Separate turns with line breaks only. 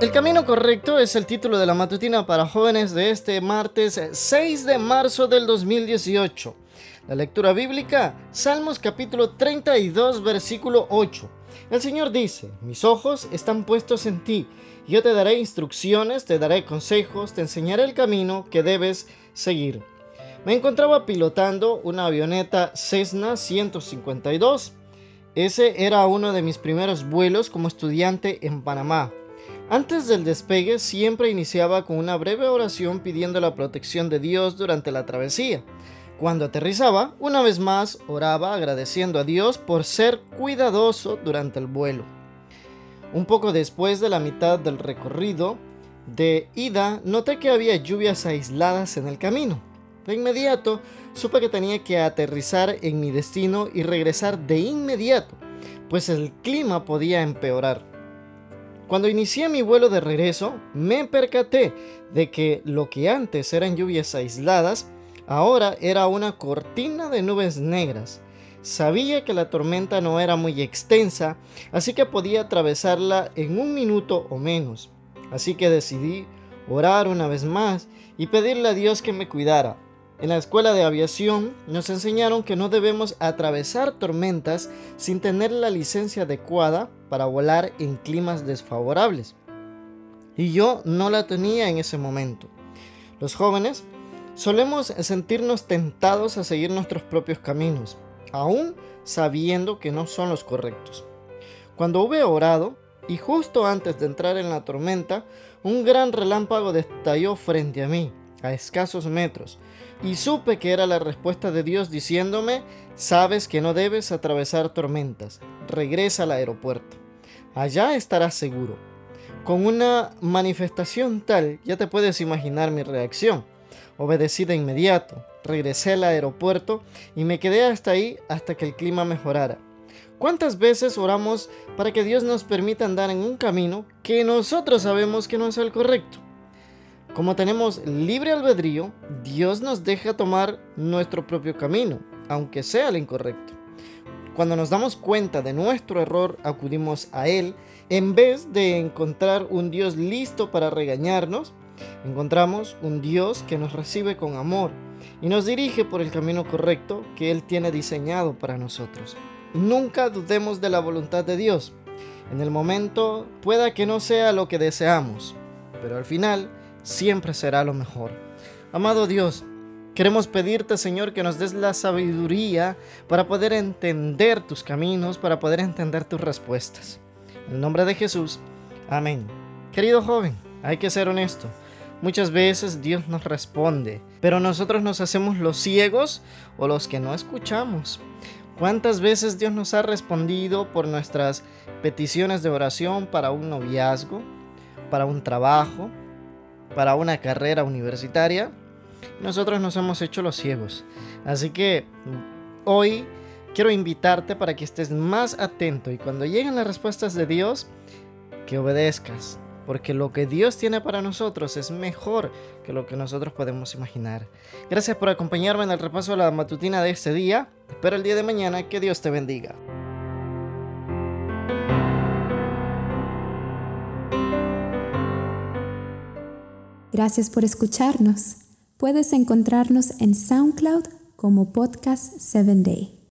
El camino correcto es el título de la matutina para jóvenes de este martes 6 de marzo del 2018. La lectura bíblica, Salmos capítulo 32, versículo 8. El Señor dice, mis ojos están puestos en ti, yo te daré instrucciones, te daré consejos, te enseñaré el camino que debes seguir. Me encontraba pilotando una avioneta Cessna 152. Ese era uno de mis primeros vuelos como estudiante en Panamá. Antes del despegue siempre iniciaba con una breve oración pidiendo la protección de Dios durante la travesía. Cuando aterrizaba, una vez más oraba agradeciendo a Dios por ser cuidadoso durante el vuelo. Un poco después de la mitad del recorrido de ida, noté que había lluvias aisladas en el camino. De inmediato, supe que tenía que aterrizar en mi destino y regresar de inmediato, pues el clima podía empeorar. Cuando inicié mi vuelo de regreso, me percaté de que lo que antes eran lluvias aisladas, ahora era una cortina de nubes negras. Sabía que la tormenta no era muy extensa, así que podía atravesarla en un minuto o menos. Así que decidí orar una vez más y pedirle a Dios que me cuidara. En la escuela de aviación nos enseñaron que no debemos atravesar tormentas sin tener la licencia adecuada para volar en climas desfavorables. Y yo no la tenía en ese momento. Los jóvenes solemos sentirnos tentados a seguir nuestros propios caminos, aún sabiendo que no son los correctos. Cuando hube orado, y justo antes de entrar en la tormenta, un gran relámpago destalló frente a mí, a escasos metros, y supe que era la respuesta de Dios diciéndome, sabes que no debes atravesar tormentas, regresa al aeropuerto, allá estarás seguro. Con una manifestación tal, ya te puedes imaginar mi reacción. Obedecí de inmediato, regresé al aeropuerto y me quedé hasta ahí hasta que el clima mejorara. ¿Cuántas veces oramos para que Dios nos permita andar en un camino que nosotros sabemos que no es el correcto? Como tenemos libre albedrío, Dios nos deja tomar nuestro propio camino, aunque sea el incorrecto. Cuando nos damos cuenta de nuestro error, acudimos a Él. En vez de encontrar un Dios listo para regañarnos, encontramos un Dios que nos recibe con amor y nos dirige por el camino correcto que Él tiene diseñado para nosotros. Nunca dudemos de la voluntad de Dios. En el momento pueda que no sea lo que deseamos, pero al final siempre será lo mejor. Amado Dios, queremos pedirte, Señor, que nos des la sabiduría para poder entender tus caminos, para poder entender tus respuestas. En nombre de Jesús, amén. Querido joven, hay que ser honesto. Muchas veces Dios nos responde, pero nosotros nos hacemos los ciegos o los que no escuchamos. ¿Cuántas veces Dios nos ha respondido por nuestras peticiones de oración para un noviazgo, para un trabajo, para una carrera universitaria, nosotros nos hemos hecho los ciegos. Así que hoy quiero invitarte para que estés más atento y cuando lleguen las respuestas de Dios, que obedezcas. Porque lo que Dios tiene para nosotros es mejor que lo que nosotros podemos imaginar. Gracias por acompañarme en el repaso de la matutina de este día. Espero el día de mañana que Dios te bendiga.
Gracias por escucharnos. Puedes encontrarnos en SoundCloud como Podcast 7 Day.